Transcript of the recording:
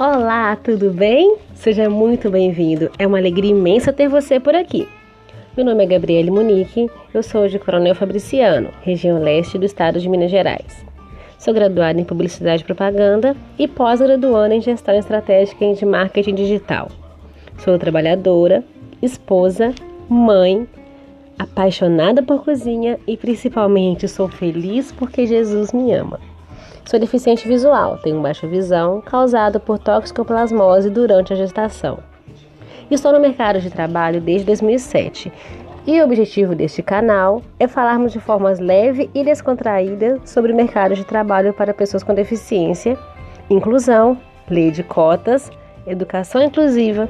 Olá, tudo bem? Seja muito bem-vindo. É uma alegria imensa ter você por aqui. Meu nome é Gabriele Munique, eu sou de Coronel Fabriciano, região leste do estado de Minas Gerais. Sou graduada em Publicidade e Propaganda e pós-graduanda em Gestão Estratégica e de Marketing Digital. Sou trabalhadora, esposa, mãe, apaixonada por cozinha e principalmente sou feliz porque Jesus me ama. Sou deficiente visual, tenho baixa visão causada por toxicoplasmose durante a gestação. Estou no mercado de trabalho desde 2007 e o objetivo deste canal é falarmos de formas leve e descontraída sobre o mercado de trabalho para pessoas com deficiência, inclusão, lei de cotas, educação inclusiva,